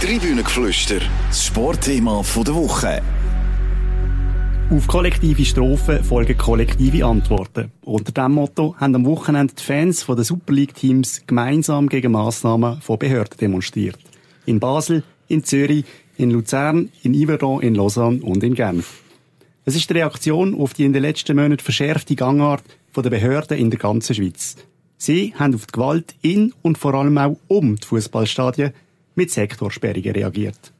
Tribünengeflüster, das Sportthema der Woche. Auf kollektive Strophen folgen kollektive Antworten. Unter diesem Motto haben am Wochenende die Fans der Super League-Teams gemeinsam gegen Massnahmen von Behörden demonstriert. In Basel, in Zürich, in Luzern, in Yverdon, in Lausanne und in Genf. Es ist die Reaktion auf die in den letzten Monaten verschärfte Gangart der Behörden in der ganzen Schweiz. Sie haben auf die Gewalt in und vor allem auch um die Fußballstadien mit Sektorsperrungen reagiert.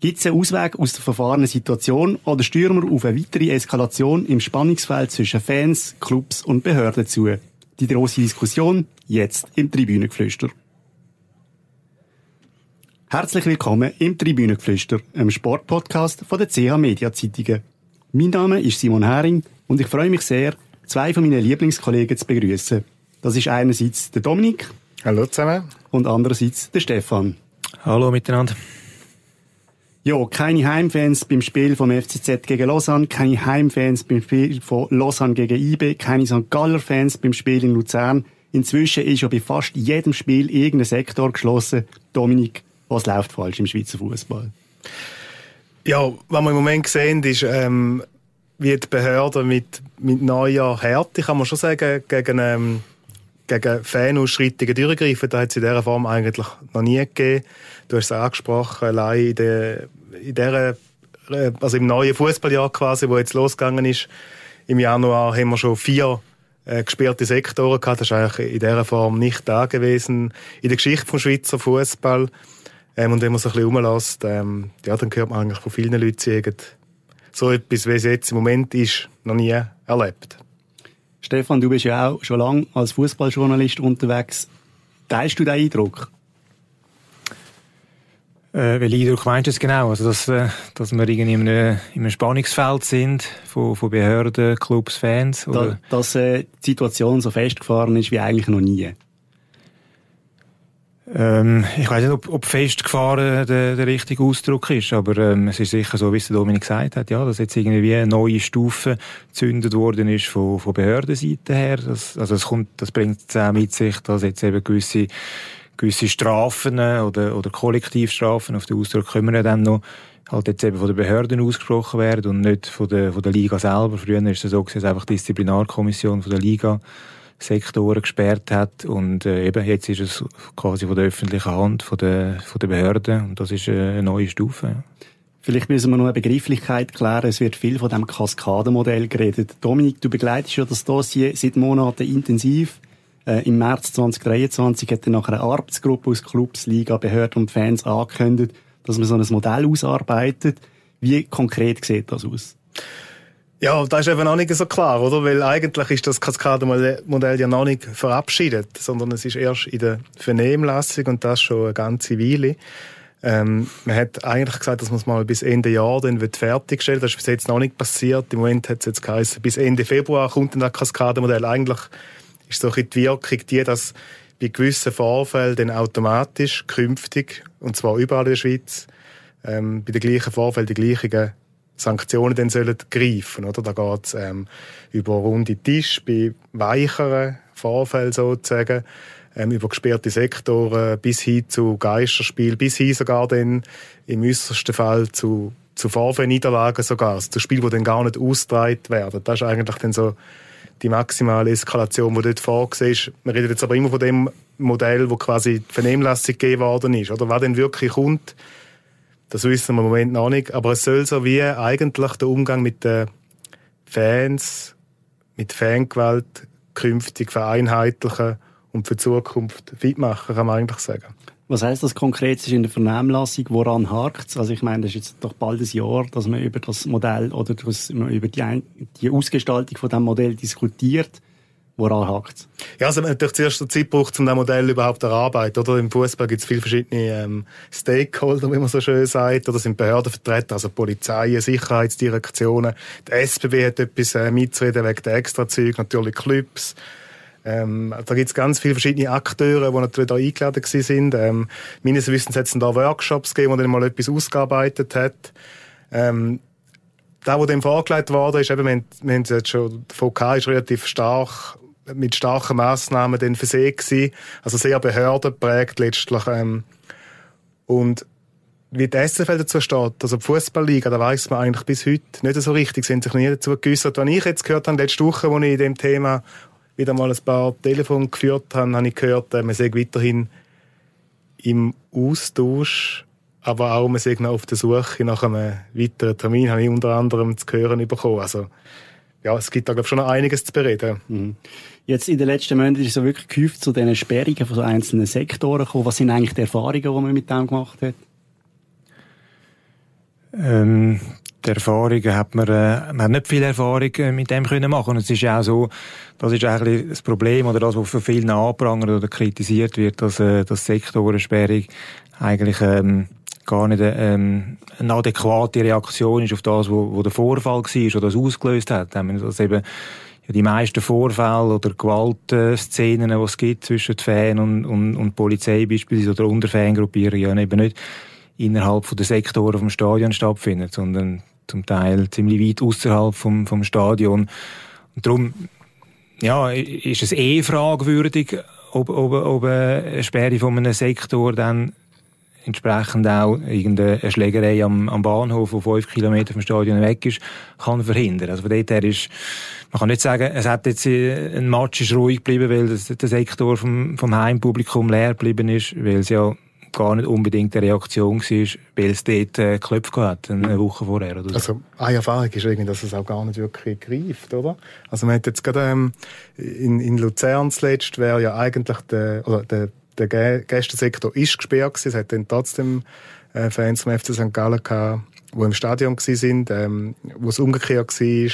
Gibt es einen Ausweg aus der verfahrenen Situation oder steuern wir auf eine weitere Eskalation im Spannungsfeld zwischen Fans, Clubs und Behörden zu? Die große Diskussion jetzt im Tribünengeflüster. Herzlich willkommen im Tribünengeflüster, einem Sportpodcast von der CH Media Zeitungen. Mein Name ist Simon Hering und ich freue mich sehr, zwei von meinen Lieblingskollegen zu begrüßen. Das ist einerseits der Dominik. Hallo zusammen. Und andererseits der Stefan. Hallo miteinander. Ja, keine Heimfans beim Spiel vom FCZ gegen Lausanne, keine Heimfans beim Spiel von Lausanne gegen IB, keine St. Galler Fans beim Spiel in Luzern. Inzwischen ist ja bei fast jedem Spiel irgendein Sektor geschlossen. Dominik, was läuft falsch im Schweizer Fußball? Ja, was wir im Moment sehen, ist, ähm, wie die Behörden mit, mit neuer Härte, kann man schon sagen, gegen, ähm, gegen Fanausschreitungen durchgreifen. Das hat es in dieser Form eigentlich noch nie gegeben. Du hast es angesprochen, allein in, der, in dieser, äh, also im neuen Fußballjahr quasi, wo jetzt losgegangen ist, im Januar haben wir schon vier äh, gesperrte Sektoren gehabt. Das ist eigentlich in dieser Form nicht da gewesen in der Geschichte vom Schweizer Fußball. Ähm, und wenn man sich ein bisschen rumlässt, ähm, ja, dann hört man eigentlich von vielen Leuten sagen, so etwas, wie es jetzt im Moment ist, noch nie erlebt. Stefan, du bist ja auch schon lange als Fußballjournalist unterwegs. Teilst du den Eindruck? Äh, welchen Eindruck meinst du es genau? Also, dass, äh, dass wir irgendwie in einem, in einem Spannungsfeld sind von, von Behörden, Clubs, Fans? Oder? Da, dass äh, die Situation so festgefahren ist wie eigentlich noch nie. Ähm, ich weiß nicht, ob, ob festgefahren der, der richtige Ausdruck ist, aber ähm, es ist sicher so, wie es Dominik gesagt hat, ja, dass jetzt irgendwie eine neue Stufe gezündet worden ist von, von Behördenseite her. Das, also das, kommt, das bringt es auch mit sich, dass jetzt eben gewisse, gewisse Strafen oder, oder Kollektivstrafen, auf den Ausdruck kommen dann noch, halt jetzt eben von den Behörden ausgesprochen werden und nicht von der, von der Liga selber. Früher ist es so, dass einfach die Disziplinarkommission von der Liga Sektoren gesperrt hat und äh, eben jetzt ist es quasi von der öffentlichen Hand, von der, von der Behörden und das ist äh, eine neue Stufe. Vielleicht müssen wir noch eine Begrifflichkeit klären. Es wird viel von dem Kaskadenmodell geredet. Dominik, du begleitest ja das Dossier seit Monaten intensiv. Äh, Im März 2023 hat dann nachher eine Arbeitsgruppe aus Clubs, Liga, Behörden und Fans angekündigt, dass man so ein Modell ausarbeitet. Wie konkret sieht das aus? Ja, das ist eben noch nicht so klar, oder? Weil eigentlich ist das Kaskadenmodell ja noch nicht verabschiedet, sondern es ist erst in der Vernehmlassung und das schon eine ganze Weile. Ähm, man hat eigentlich gesagt, dass man es mal bis Ende Jahr dann wird fertigstellen Das ist bis jetzt noch nicht passiert. Im Moment hat es jetzt geheißen, bis Ende Februar kommt dann das Kaskadenmodell. Eigentlich ist so ein die Wirkung die, dass bei gewissen Vorfällen dann automatisch künftig, und zwar überall in der Schweiz, ähm, bei den gleichen Vorfällen die gleichen Sanktionen dann sollen greifen. Oder? Da geht es ähm, über runde Tisch bei weicheren Vorfällen sozusagen, ähm, über gesperrte Sektoren bis hin zu Geisterspiel, bis hin sogar dann im äußersten Fall zu, zu Vorfallniederlagen sogar, also zu Spielen, die dann gar nicht ausgetragen werden. Das ist eigentlich dann so die maximale Eskalation, die dort vorgesehen ist. Wir reden jetzt aber immer von dem Modell, wo quasi die Vernehmlassung gegeben worden ist. Oder was denn wirklich kommt, das wissen wir im Moment noch nicht. Aber es soll so wie eigentlich der Umgang mit den Fans, mit Fangewalt künftig vereinheitlichen und für die Zukunft fit machen, kann man eigentlich sagen. Was heißt das konkret in der Vernehmlassung? Woran hakt es? Also ich meine, das ist jetzt doch bald ein Jahr, dass man über das Modell oder über die, die Ausgestaltung von dem Modell diskutiert. Woran hakt Ja, also man hat natürlich zuerst Zeit gebraucht, um das Modell überhaupt zu erarbeiten. Oder? Im Fußball gibt es viele verschiedene ähm, Stakeholder, wie man so schön sagt. Oder sind Behördenvertreter, also Polizei, Sicherheitsdirektionen. Die SBB hat etwas äh, mitzureden wegen der Extrazüge, natürlich Clubs. Ähm, da gibt es ganz viele verschiedene Akteure, die natürlich da eingeladen sind. Ähm, meines Wissens hat es da Workshops gegeben, wo dann mal etwas ausgearbeitet hat. Ähm, das, was dem vorgelegt worden ist, eben, wir, haben, wir haben jetzt schon, der VK ist relativ stark mit starken Massnahmen dann versehen gewesen. Also sehr behördenprägt letztlich. Ähm, und wie die SFL dazu steht, also die Fußballliga, da weiß man eigentlich bis heute nicht so richtig, sind sich nie dazu geäussert. Wenn ich jetzt gehört habe, letzte Woche, als ich in dem Thema wieder mal ein paar Telefone geführt habe, habe ich gehört, äh, man sei weiterhin im Austausch, aber auch man sei noch auf der Suche nach einem weiteren Termin, habe ich unter anderem zu hören bekommen. Also, ja, es gibt da, glaube ich, schon noch einiges zu bereden. Mhm. Jetzt in den letzten Monaten ist es so wirklich gehäuft zu diesen Sperrungen von so einzelnen Sektoren gekommen. Was sind eigentlich die Erfahrungen, die man mit dem gemacht hat? Ähm, die Erfahrungen hat man, äh, man hat nicht viel Erfahrung äh, mit dem können machen. Und es ist ja auch so, das ist eigentlich das Problem oder das, was von vielen anprangert oder kritisiert wird, dass, äh, dass Sektorensperrung eigentlich, ähm, gar nicht ähm, eine adäquate Reaktion ist auf das, wo, wo der Vorfall war oder das ausgelöst hat. Dass eben die meisten Vorfälle oder Gewaltszenen, die es gibt zwischen Fan und, und, und Polizei beispielsweise oder unter Fangruppierungen, eben nicht innerhalb der Sektoren vom Stadion stattfinden, sondern zum Teil ziemlich weit außerhalb vom, vom Stadion. Und darum, ja, ist es eh fragwürdig, ob, ob, ob eine Sperre von einem Sektor dann entsprechend auch irgendeine Schlägerei am, am Bahnhof, die fünf Kilometer vom Stadion weg ist, kann verhindern. Also von dort her ist, man kann nicht sagen, es hat jetzt äh, ein Match ist ruhig geblieben, weil das, der Sektor vom, vom Heimpublikum leer geblieben ist, weil es ja gar nicht unbedingt eine Reaktion war, weil es dort äh, Klöpfe hat, eine Woche vorher. Oder so. Also eine Erfahrung ist irgendwie, dass es auch gar nicht wirklich greift, oder? Also man hat jetzt gerade ähm, in, in Luzern zuletzt wäre ja eigentlich der, oder der der Gästesektor ist gesperrt gewesen. Es hat dann trotzdem äh, Fans vom FC St. Gallen gehabt, die im Stadion gewesen sind, ähm, wo es umgekehrt war.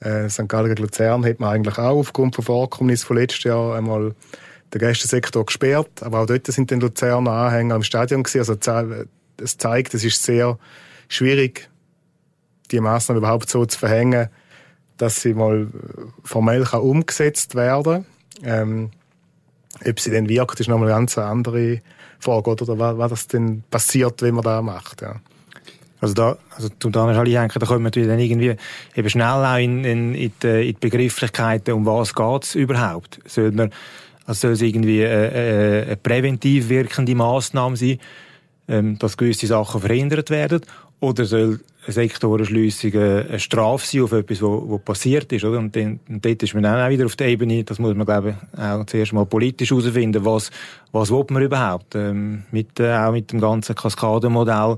Äh, St. Gallen gegen Luzern hat man eigentlich auch aufgrund von Vorkommnissen von letztes Jahr einmal den Gästesektor gesperrt. Aber auch dort sind dann Luzerner Anhänger im Stadion gewesen. Also es zeigt, es ist sehr schwierig, die Maßnahmen überhaupt so zu verhängen, dass sie mal formell kann umgesetzt werden ähm, ob sie dann wirkt, ist nochmal eine ganz andere Frage, oder? Was, was das denn passiert, wenn man das macht, ja. Also da, also zum da kommen wir dann irgendwie eben schnell auch in, in, in, die, in die Begrifflichkeiten, um was geht's überhaupt? Soll man, also soll es irgendwie eine, eine, präventiv wirkende Massnahme sein, ähm, dass gewisse Sachen verhindert werden? Oder soll Sektorenschliessung eine Strafe sein auf etwas, was passiert ist, oder? Und, dann, und dort ist man dann auch wieder auf der Ebene, das muss man, glaube ich, auch zuerst mal politisch herausfinden, was, was will man überhaupt, ähm, mit, äh, auch mit dem ganzen Kaskadenmodell,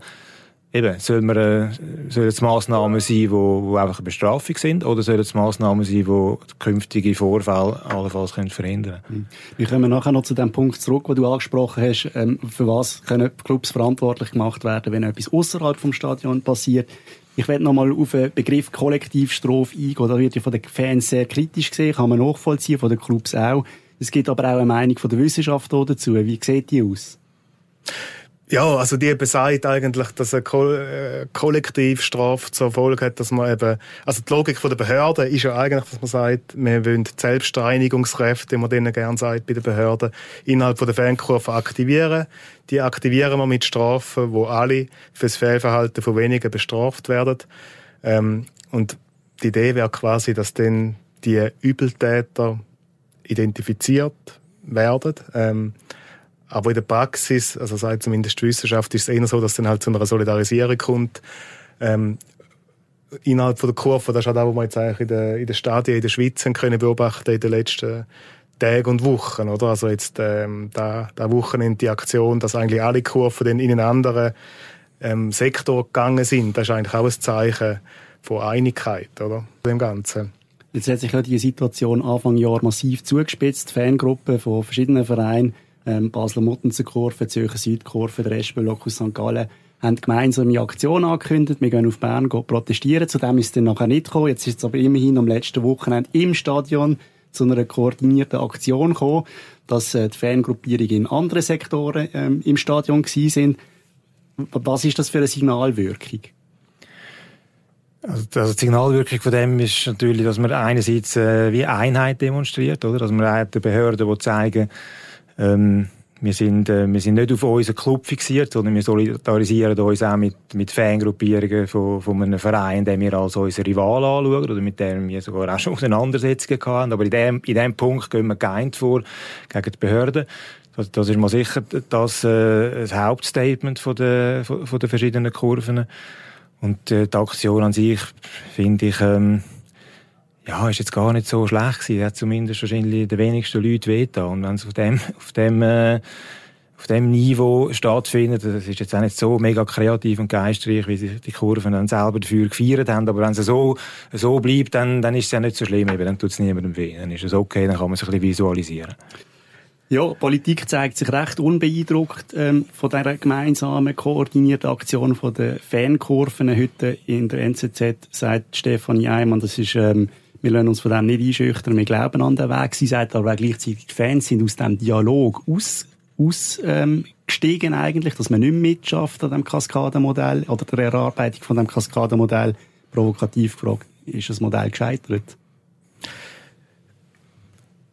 Eben, soll, man, äh, soll es Massnahmen sein, die, einfach eine Bestrafung sind, oder sollen es Massnahmen sein, die künftige Vorfälle allenfalls verhindern können? Mhm. Wir kommen nachher noch zu dem Punkt zurück, wo du angesprochen hast, ähm, für was können Clubs verantwortlich gemacht werden, wenn etwas außerhalb vom Stadion passiert. Ich werde nochmal auf den Begriff Kollektivstrafe eingehen. Da wird ja von den Fans sehr kritisch gesehen, kann man nachvollziehen, von den Clubs auch. Es gibt aber auch eine Meinung von der Wissenschaft dazu. Wie sieht die aus? Ja, also die besagt eigentlich, dass eine Ko äh, Kollektivstrafe zur Folge hat, dass man eben, also die Logik von der Behörde ist ja eigentlich, dass man sagt, wir wollen die Selbstreinigungskräfte, wie man denen gerne sagt bei den Behörden, innerhalb von der Fankurve aktivieren. Die aktivieren wir mit Strafen, wo alle fürs Fehlverhalten von wenigen bestraft werden. Ähm, und die Idee wäre quasi, dass dann die Übeltäter identifiziert werden. Ähm, aber in der Praxis, also sagt zumindest die Wissenschaft, ist es eher so, dass es dann halt zu einer Solidarisierung kommt. Ähm, innerhalb von der Kurve, das ist halt auch, was wir jetzt eigentlich in den, in den Stadien in der Schweiz haben können beobachten in den letzten Tagen und Wochen, oder? Also jetzt, ähm, da, da Wochenende die Aktion, dass eigentlich alle Kurven dann in einen anderen ähm, Sektor gegangen sind, das ist eigentlich auch ein Zeichen von Einigkeit, oder? Dem Ganzen. Jetzt hat sich ja die Situation Anfang Jahr massiv zugespitzt. Fangruppen von verschiedenen Vereinen ähm, Basler Muttenzer-Kurve, Zürcher Südkurve, der Espelok aus St. Gallen, haben gemeinsame Aktion angekündigt. Wir gehen auf Bern protestieren. Zu dem ist es dann nachher nicht gekommen. Jetzt ist es aber immerhin am letzten Wochenende im Stadion zu einer koordinierten Aktion gekommen, dass äh, die Fangruppierungen in anderen Sektoren ähm, im Stadion gewesen sind. Was ist das für eine Signalwirkung? Also, also die Signalwirkung von dem ist natürlich, dass man einerseits äh, wie Einheit demonstriert, oder? Dass man den Behörden zeigen, ähm, wir sind, äh, wir sind nicht auf unseren Club fixiert, sondern wir solidarisieren uns auch mit, mit Fangruppierungen von, von einem Verein, den wir als unseren Rival anschauen oder mit dem wir sogar auch schon Auseinandersetzungen hatten. Aber in dem, in dem Punkt gehen wir geeint vor gegen die Behörden. Das, das ist mal sicher das, äh, das Hauptstatement von der, von, von der verschiedenen Kurven. Und äh, die Aktion an sich finde ich, ähm, ja, ist jetzt gar nicht so schlecht gewesen. Hat zumindest wahrscheinlich den wenigsten Leuten wehgetan. Und wenn es auf dem, auf dem, äh, auf dem Niveau stattfindet, das ist jetzt auch nicht so mega kreativ und geistreich, wie sich die Kurven dann selber dafür gefeiert haben. Aber wenn es so, so bleibt, dann, dann ist es ja nicht so schlimm. Eben, dann tut es niemandem weh. Dann ist es okay, dann kann man es ein bisschen visualisieren. Ja, Politik zeigt sich recht unbeeindruckt ähm, von dieser gemeinsamen, koordinierten Aktion von den Fankurven heute in der NZZ, sagt Stefanie Eimann. Das ist ähm, wir lassen uns von dem nicht einschüchtern. Wir glauben an den Weg. Sie sagt aber auch gleichzeitig, Fans sind aus dem Dialog aus, ausgestiegen ähm, eigentlich, dass man nicht mitschafft an dem Kaskadenmodell oder der Erarbeitung von dem Kaskadenmodell. Provokativ gefragt, ist das Modell gescheitert?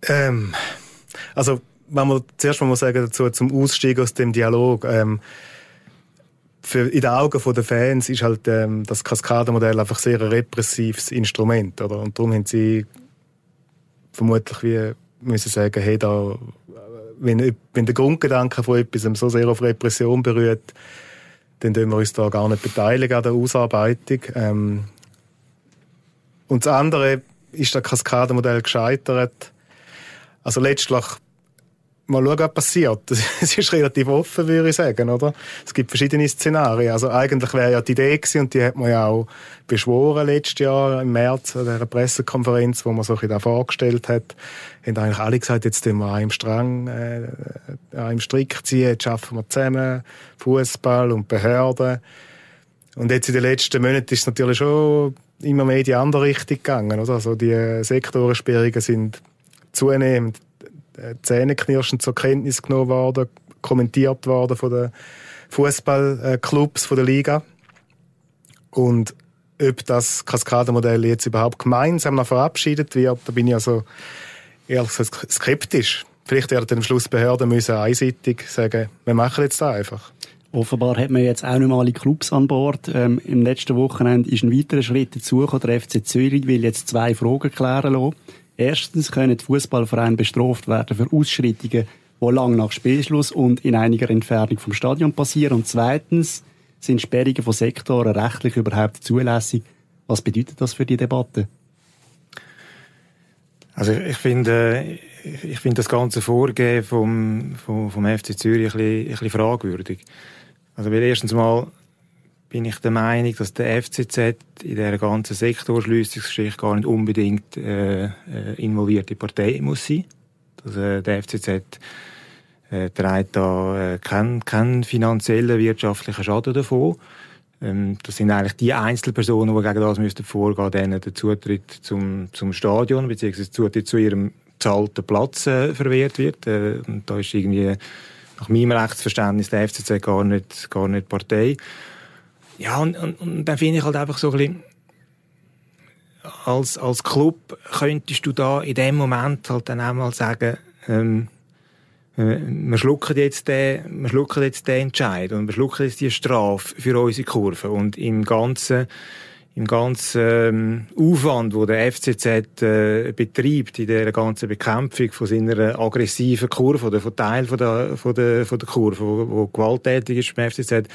Ähm, also, wenn wir zuerst mal sagen dazu, zum Ausstieg aus dem Dialog, ähm, für, in den Augen der Fans ist halt ähm, das Kaskadenmodell einfach sehr ein repressives Instrument, oder? Und darum haben sie vermutlich wie müssen sagen, hey, da, wenn, wenn der Grundgedanke von etwas so sehr auf Repression berührt, dann dürfen wir uns da gar nicht beteiligen an der Ausarbeitung. Ähm, und das andere ist das Kaskadenmodell gescheitert. Also letztlich mal schauen, was passiert. Es ist relativ offen, würde ich sagen, oder? Es gibt verschiedene Szenarien. Also eigentlich wäre ja die Idee gewesen, und die hat man ja auch beschworen letztes Jahr im März an dieser Pressekonferenz, wo man so da vorgestellt hat, haben eigentlich alle gesagt, jetzt tun wir einen Strang, äh, einen Strick ziehen, jetzt schaffen wir zusammen Fußball und Behörden. Und jetzt in den letzten Monaten ist es natürlich schon immer mehr in die andere Richtung gegangen, oder? Also die Sektorensperrungen sind zunehmend zähneknirschend zur Kenntnis genommen worden, kommentiert worden von den Fußballclubs von der Liga. Und ob das Kaskadenmodell jetzt überhaupt gemeinsam noch verabschiedet wird, da bin ich also ehrlich gesagt skeptisch. Vielleicht werden am Schluss Behörden müssen einseitig sagen, wir machen jetzt da einfach. Offenbar hat man jetzt auch nicht mal alle Clubs an Bord. Ähm, Im letzten Wochenende ist ein weiterer Schritt dazu Der FC Zürich will jetzt zwei Fragen klären lassen. Erstens können Fußballvereine bestraft werden für Ausschreitungen, die lang nach Spielschluss und in einiger Entfernung vom Stadion passieren. Und zweitens sind Sperrungen von Sektoren rechtlich überhaupt zulässig. Was bedeutet das für die Debatte? Also ich finde, ich finde das ganze Vorgehen vom, vom, vom FC Zürich ein bisschen, ein bisschen fragwürdig. Also weil erstens mal bin ich der Meinung, dass der FCZ in dieser ganzen Sektorschliessungsgeschichte gar nicht unbedingt äh, äh, involvierte Partei muss sein. Dass, äh, der FCZ äh, trägt da äh, keinen kein finanziellen wirtschaftlichen Schaden davon. Ähm, das sind eigentlich die Einzelpersonen, die gegen das müssten vorgehen, denen der Zutritt zum, zum Stadion bzw. Zutritt zu ihrem zahlten Platz äh, verwehrt wird. Äh, und da ist irgendwie nach meinem Rechtsverständnis der FCZ gar nicht, gar nicht Partei. Ja, und, und, und dann finde ich halt einfach so ein bisschen, als, als Club könntest du da in dem Moment halt dann auch mal sagen, ähm, äh, wir schlucken jetzt den, wir schlucken jetzt den Entscheid und wir schlucken jetzt die Strafe für unsere Kurve. Und im ganzen, im ganzen ähm, Aufwand, wo der FCZ äh, betreibt in der ganzen Bekämpfung von seiner aggressiven Kurve oder von Teil von der, von der, von der Kurve, wo gewalttätig ist beim FCZ,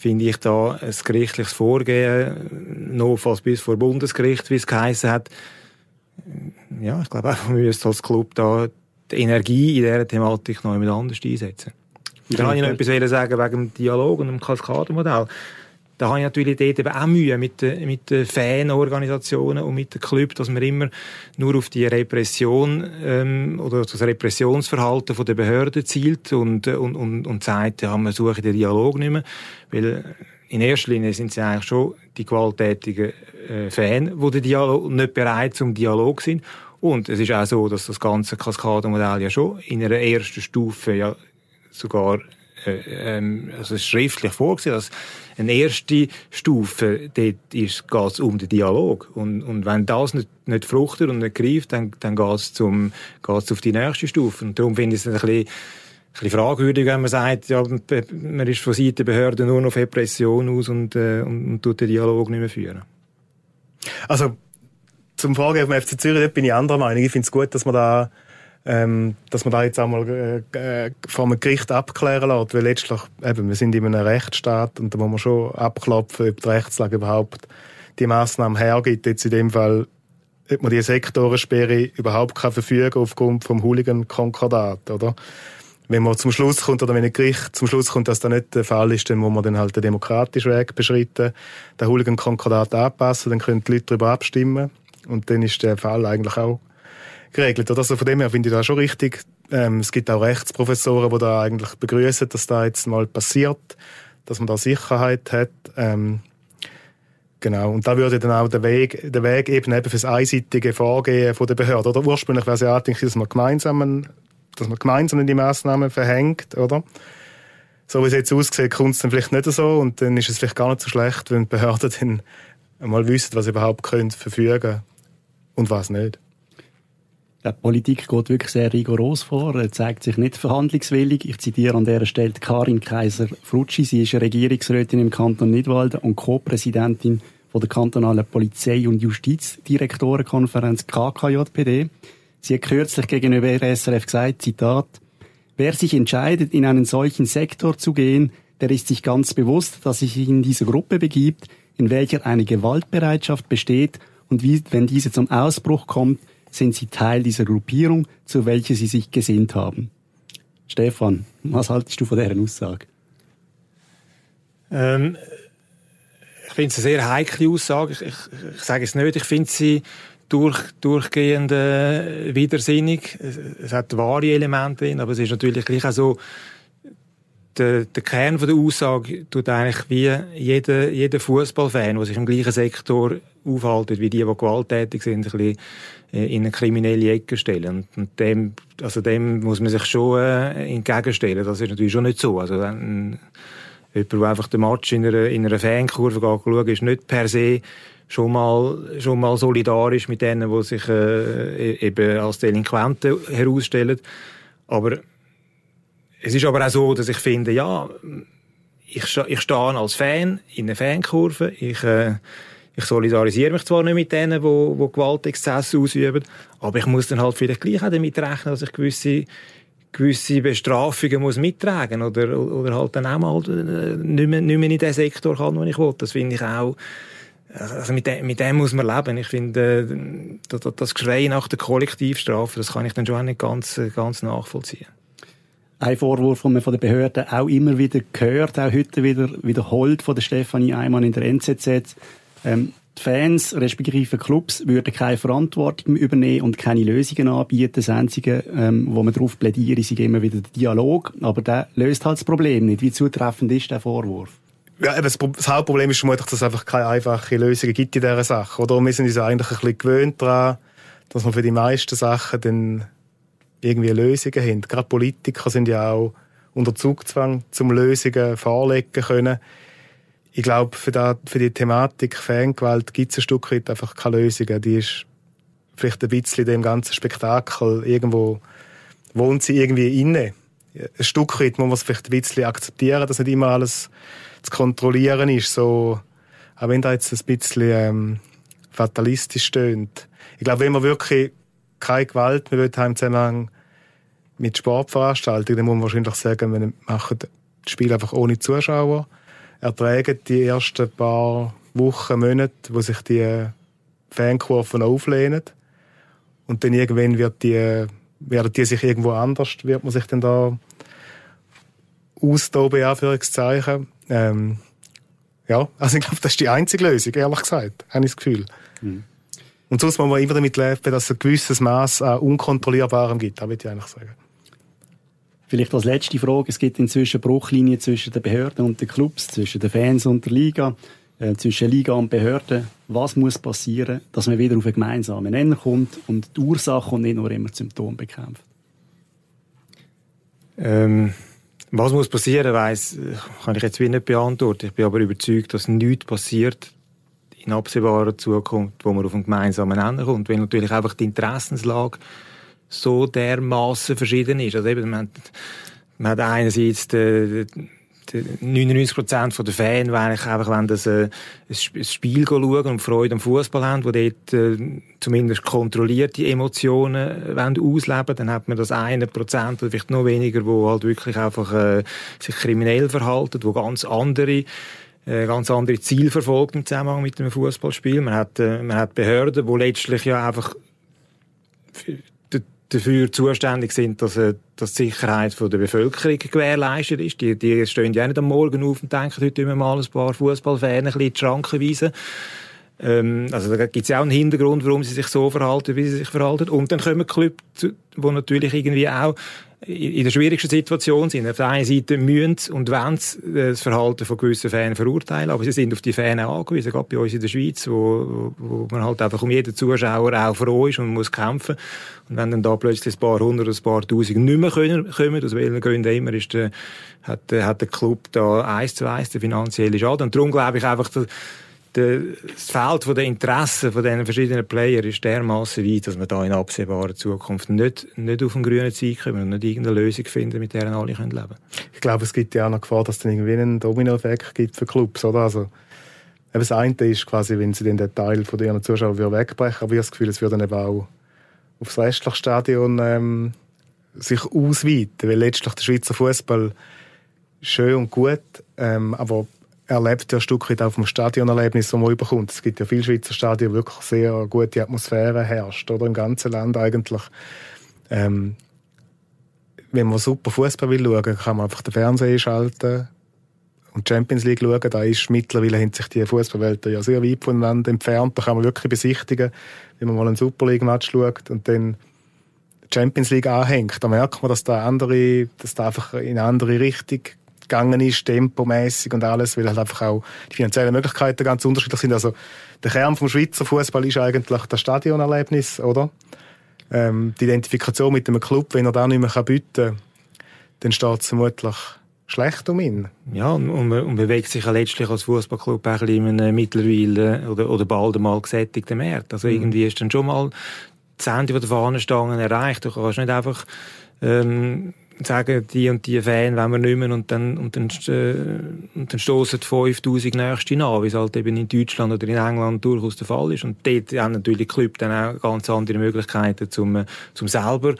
finde ich da ein gerichtliches Vorgehen, noch fast bis vor Bundesgericht, wie es geheißen hat. Ja, ich glaube auch, man müsste als Club da die Energie in dieser Thematik noch jemand anders einsetzen. Da kann ich noch etwas sagen wegen dem Dialog und dem Kaskadenmodell da habe ich natürlich dort eben auch Mühe mit, den, mit den Fanorganisationen und mit den Clubs, dass man immer nur auf die Repression ähm, oder das Repressionsverhalten der Behörden zielt und, und, und, und sagt, ja, wir suchen den Dialog nicht mehr, weil in erster Linie sind sie eigentlich schon die gewalttätigen äh, Fans, die den Dialog nicht bereit zum Dialog sind. Und es ist auch so, dass das ganze Kaskadenmodell ja schon in einer ersten Stufe ja sogar äh, ähm, also schriftlich vorgesehen, dass eine erste Stufe, dort ist, geht es um den Dialog. Und, und wenn das nicht, nicht fruchtet und nicht greift, dann, dann geht es auf die nächste Stufe. Und darum finde ich es ein bisschen, bisschen fragwürdig, wenn man sagt, ja, man ist von Seiten der Behörden nur noch Repression aus und, äh, und, und tut den Dialog nicht mehr führen. Also, zum Fragen vom FC Zürich, bin ich anderer Meinung. Ich finde es gut, dass man da ähm, dass man da jetzt einmal äh, äh, vor einem Gericht abklären lässt, weil letztlich, eben, wir sind in einem Rechtsstaat und da muss man schon abklopfen, ob die Rechtslage überhaupt die Massnahmen hergibt. Jetzt in dem Fall, ob man die Sektorensperre überhaupt kann verfügen aufgrund vom Hooligan-Konkordat, oder? Wenn man zum Schluss kommt, oder wenn ein Gericht zum Schluss kommt, dass das nicht der Fall ist, dann muss man dann halt den demokratischen Weg beschreiten, den Hooligan-Konkordat anpassen, dann können die Leute darüber abstimmen und dann ist der Fall eigentlich auch geregelt. Oder? Also von dem her finde ich das schon richtig. Ähm, es gibt auch Rechtsprofessoren, die da eigentlich begrüßen, dass da jetzt mal passiert, dass man da Sicherheit hat. Ähm, genau. Und da würde dann auch der Weg, der Weg eben, eben fürs einseitige Vorgehen von der Behörde. Oder ursprünglich wäre es ja angedacht, dass man gemeinsam, dass man gemeinsam die Massnahmen verhängt, oder? So wie es jetzt aussieht, kommt es dann vielleicht nicht so und dann ist es vielleicht gar nicht so schlecht, wenn die Behörden dann mal wissen, was sie überhaupt können verfügen und was nicht. Die Politik geht wirklich sehr rigoros vor, er zeigt sich nicht verhandlungswillig. Ich zitiere an dieser Stelle Karin Kaiser-Frutschi. Sie ist Regierungsrätin im Kanton Nidwalden und Co-Präsidentin der kantonalen Polizei- und Justizdirektorenkonferenz KKJPD. Sie hat kürzlich gegenüber SRF gesagt, Zitat, Wer sich entscheidet, in einen solchen Sektor zu gehen, der ist sich ganz bewusst, dass sich in diese Gruppe begibt, in welcher eine Gewaltbereitschaft besteht und wie, wenn diese zum Ausbruch kommt, sind sie Teil dieser Gruppierung, zu welcher sie sich gesinnt haben. Stefan, was haltest du von dieser Aussage? Ähm, ich finde es eine sehr heikle Aussage. Ich, ich, ich sage es nicht. Ich finde sie durch, durchgehend äh, widersinnig. Es, es, hat wahre Elemente drin, aber es ist natürlich gleich auch so, der, der Kern der Aussage tut eigentlich wie jeder, jeder Fußballfan, der sich im gleichen Sektor aufhaltet, wie die, die gewalttätig sind, ein bisschen äh, in eine kriminelle Ecke stellen. Und dem, also dem muss man sich schon äh, entgegenstellen. Das ist natürlich schon nicht so. Also wenn jemand, der einfach den Match in einer, in einer Fankurve schaut, ist nicht per se schon mal, schon mal solidarisch mit denen, die sich äh, e-, eben als Delinquenten herausstellen. Aber es ist aber auch so, dass ich finde, ja, ich, ich stehe als Fan in einer Fankurve, ich äh, ich solidarisiere mich zwar nicht mit denen, die, die Gewaltexzesse ausüben, aber ich muss dann halt vielleicht gleich auch damit rechnen, dass ich gewisse gewisse Bestrafungen muss mittragen oder, oder halt dann auch mal äh, nicht mehr, nicht mehr in den Sektor kann, wo ich will. Das finde ich auch, also mit dem, mit dem muss man leben. Ich finde, äh, das, das Geschrei nach der Kollektivstrafe, das kann ich dann schon auch nicht ganz, ganz nachvollziehen. Ein Vorwurf, den man von den Behörden auch immer wieder gehört, auch heute wieder wiederholt von der Stefanie Eimann in der NZZ, ähm, die Fans, respektive Clubs, würden keine Verantwortung übernehmen und keine Lösungen anbieten. Das Einzige, ähm, wo man darauf plädiert, ist immer wieder der Dialog. Aber der löst halt das Problem nicht. Wie zutreffend ist der Vorwurf? Ja, eben das, das Hauptproblem ist vermutlich, dass es einfach keine einfache Lösung gibt in dieser Sache. Oder wir sind uns eigentlich ein bisschen gewöhnt daran, dass man für die meisten Sachen dann irgendwie Lösungen haben. Gerade Politiker sind ja auch unter Zugzwang, zum Lösungen vorlegen können ich glaube, für, da, für die Thematik Fangewalt gibt es ein Stück weit einfach keine Lösung. Die ist vielleicht ein bisschen dem ganzen Spektakel irgendwo, wohnt sie irgendwie inne. Ein Stück weit muss man es vielleicht ein bisschen akzeptieren, dass nicht immer alles zu kontrollieren ist. So, auch wenn da jetzt ein bisschen ähm, fatalistisch stöhnt. Ich glaube, wenn man wirklich keine Gewalt mehr haben im Zusammenhang mit Sportveranstaltungen, dann muss man wahrscheinlich sagen, wir machen das Spiel einfach ohne Zuschauer ertragen die ersten paar Wochen, Monate, wo sich die Fankurven auflehnen. Und dann irgendwann wird die, werden die sich irgendwo anders, wird man sich dann da austoben, Anführungszeichen. Ähm, ja, also ich glaube, das ist die einzige Lösung, ehrlich gesagt, habe ich das Gefühl. Mhm. Und sonst muss man immer damit leben, dass es ein gewisses Maß an Unkontrollierbarem gibt, das würde ich eigentlich sagen. Vielleicht als letzte Frage, es gibt inzwischen Bruchlinien zwischen den Behörden und den Clubs, zwischen den Fans und der Liga, äh, zwischen Liga und Behörden. Was muss passieren, dass man wieder auf einen gemeinsamen Nenner kommt und die Ursache und nicht nur immer Symptome bekämpft? Ähm, was muss passieren, weiss, kann ich jetzt wie nicht beantworten. Ich bin aber überzeugt, dass nichts passiert in absehbarer Zukunft, wo man auf einen gemeinsamen Nenner kommt, weil natürlich einfach die Interessenslage so dermaßen verschieden ist. Also eben, man hat einerseits den, 99 Prozent der Fans, die eigentlich einfach wollen, dass, äh, ein Spiel schauen und Freude am Fußball haben, die dort äh, zumindest kontrollierte Emotionen wollen ausleben Dann hat man das eine Prozent oder vielleicht noch weniger, wo halt wirklich einfach äh, sich kriminell verhalten, wo ganz andere äh, ganz andere Ziele verfolgt im Zusammenhang mit dem Fußballspiel. Man hat, äh, man hat Behörden, die letztlich ja einfach dafür zuständig sind, dass, äh, dass die Sicherheit von der Bevölkerung gewährleistet ist. Die, die stehen ja nicht am Morgen auf und denken, heute immer mal ein paar Fußballfans ein bisschen in die Schranken weisen. Ähm, also da gibt es ja auch einen Hintergrund, warum sie sich so verhalten, wie sie sich verhalten. Und dann kommen Clubs, die natürlich irgendwie auch in der schwierigsten Situation sind. Auf der einen Seite müssen und wollen das Verhalten von gewissen Fans verurteilen, aber sie sind auf die Fans angewiesen, gerade bei uns in der Schweiz, wo, wo man halt einfach um jeden Zuschauer auch froh ist und muss kämpfen. Und wenn dann da plötzlich ein paar hundert, ein paar tausend nicht mehr können, kommen, aus welchen Gründen immer, ist der, hat, hat der Club da eins zu eins den finanziellen Schaden. Und darum glaube ich einfach, dass, das Feld der Interessen von diesen verschiedenen Playern ist dermaßen weit, dass wir da in absehbarer Zukunft nicht, nicht auf den grünen Zweig kommen und nicht irgendeine Lösung finden, mit der alle leben können. Ich glaube, es gibt ja auch noch Gefahr, dass es irgendwie einen Dominoeffekt gibt für Clubs, oder? Also, das eine ist quasi, wenn sie den Teil von ihren Zuschauern wegbrechen, aber ich habe das Gefühl, es würde dann eben auch aufs restliche Stadion ähm, sich ausweiten, weil letztlich der Schweizer Fußball schön und gut, ähm, aber erlebt ja ein Stück weit auch vom Stadionerlebnis, das man überkommt. Es gibt ja viele Schweizer Stadien, wirklich sehr gute Atmosphäre herrscht, oder im ganzen Land eigentlich. Ähm, wenn man super Fußball will schauen, kann man einfach den Fernseher schalten und die Champions League schauen. Da ist mittlerweile haben sich die Fußballwelt ja sehr weit voneinander entfernt. Da kann man wirklich besichtigen, wenn man mal einen Super League Match schaut und dann Champions League anhängt. Da merkt man, dass da andere, dass da einfach in eine andere Richtung gegangen ist, tempomäßig und alles, weil halt einfach auch die finanziellen Möglichkeiten ganz unterschiedlich sind. Also der Kern vom Schweizer Fußball ist eigentlich das Stadionerlebnis, oder? Ähm, die Identifikation mit dem Club, wenn er da nicht mehr bieten kann, dann steht es vermutlich schlecht um ihn. Ja, und, und, bewegt sich ja letztlich als Fußballclub ein bisschen in einem mittlerweile oder, oder bald einmal gesättigten Markt. Also mhm. irgendwie ist dann schon mal das Ende der Fahnenstangen erreicht. Du kannst nicht einfach ähm, sagen, die und die Fan wenn wir nicht mehr und dann, und dann, äh, und dann stoßen 5000 Nächste nach, wie es halt eben in Deutschland oder in England durchaus der Fall ist. Und dort haben natürlich Club dann auch ganz andere Möglichkeiten, zum, zum selber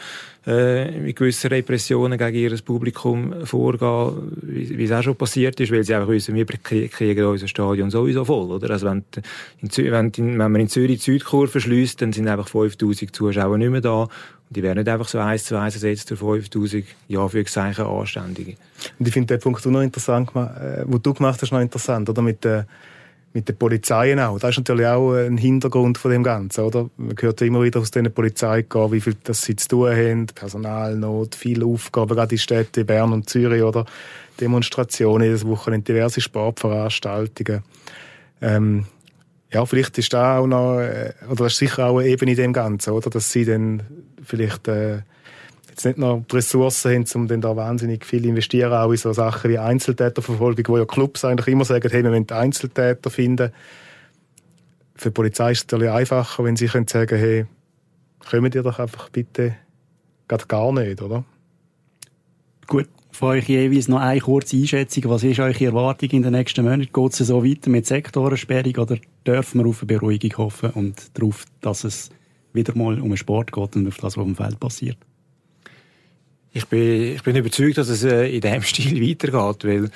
äh, mit gewissen Repressionen gegen ihr Publikum vorgehen, wie, es auch schon passiert ist, weil sie einfach wissen, wir kriegen unser Stadion sowieso voll, oder? Also wenn, in, wenn, wenn man in Zürich die Südkurve schließt, dann sind einfach 5000 Zuschauer nicht mehr da die werden nicht einfach so eins zu eins ersetzt durch 5000, ja, für Zeichen Anständige. Und ich finde den Punkt auch noch interessant, äh, wo du gemacht hast, noch interessant, oder? Mit der, mit den Polizeien auch. Das ist natürlich auch ein Hintergrund von dem Ganzen, oder? Man hört immer wieder aus diesen Polizei wie viel das sie zu tun haben, Personalnot, viele Aufgaben, gerade in Städten, Bern und Zürich, oder? Demonstrationen, jedes Wochenende diverse Sportveranstaltungen. Ähm, ja, vielleicht ist da auch noch, äh, oder das ist sicher auch eine Ebene in dem Ganzen, oder? Dass sie dann vielleicht äh, jetzt nicht noch die Ressourcen haben, um dann da wahnsinnig viel investieren, auch in so Sachen wie Einzeltäterverfolgung, wo ja Clubs eigentlich immer sagen, hey, wir müssen Einzeltäter finden. Für die Polizei ist es natürlich einfacher, wenn sie können sagen, hey, kommen ihr doch einfach bitte gar nicht, oder? Gut, von euch jeweils noch eine kurze Einschätzung. Was ist eure Erwartung in den nächsten Monaten? Geht es so weiter mit Sektorensperrung oder dürfen wir auf eine Beruhigung hoffen und darauf, dass es wieder mal um den Sport geht und auf das, was auf dem Feld passiert? Ich bin, ich bin überzeugt, dass es äh, in diesem Stil weitergeht, weil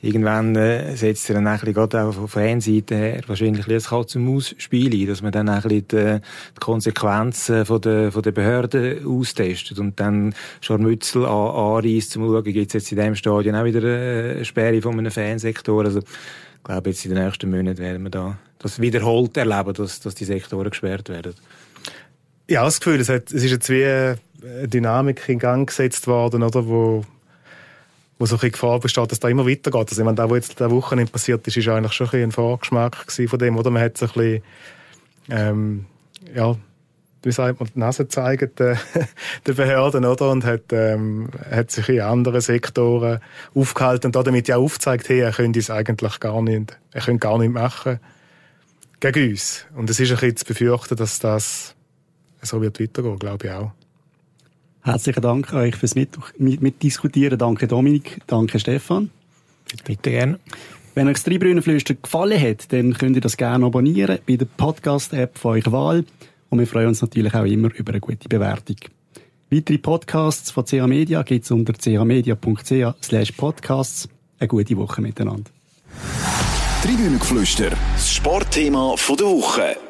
irgendwann äh, setzt er dann ein bisschen, auch von Fanseite her, wahrscheinlich ein Katz- und Maus-Spiel ein, dass man dann ein bisschen die, die Konsequenzen von der, von der Behörden austestet und dann Scharmützel an, anreisst, um zu schauen, gibt es jetzt in diesem Stadion auch wieder eine Sperre von einem Fansektor. Also, ich glaube, jetzt in den nächsten Monaten werden wir da das wiederholt erleben, dass, dass die Sektoren gesperrt werden. Ja, das Gefühl, es, hat, es ist jetzt wie eine Dynamik in Gang gesetzt worden, oder, wo wo so ein Gefahr besteht, dass da immer weitergeht. Also, ich meine, das, was jetzt der Wochenende passiert ist, ist eigentlich schon ein, ein Vorgeschmack von dem, oder? Man hat so ein bisschen, ähm, ja, wie sagt man, die Nase gezeigt den, den Behörden, oder? Und hat, ähm, hat sich in anderen Sektoren aufgehalten und damit ja aufgezeigt, hey, er könnte es eigentlich gar nicht, er könnte gar nicht machen gegen uns. Und es ist ein bisschen zu befürchten, dass das so wird weitergehen, glaube ich auch. Herzlichen Dank euch fürs Mitdiskutieren. Mit, danke Dominik, danke Stefan. Bitte gerne. Wenn euch das Dreibrünnenflüster gefallen hat, dann könnt ihr das gerne abonnieren bei der Podcast-App von eurer Wahl. Und wir freuen uns natürlich auch immer über eine gute Bewertung. Weitere Podcasts von CA Media gibt es unter camedia.ch slash podcasts. Eine gute Woche miteinander. Tribünengeflüster, das Sportthema der Woche.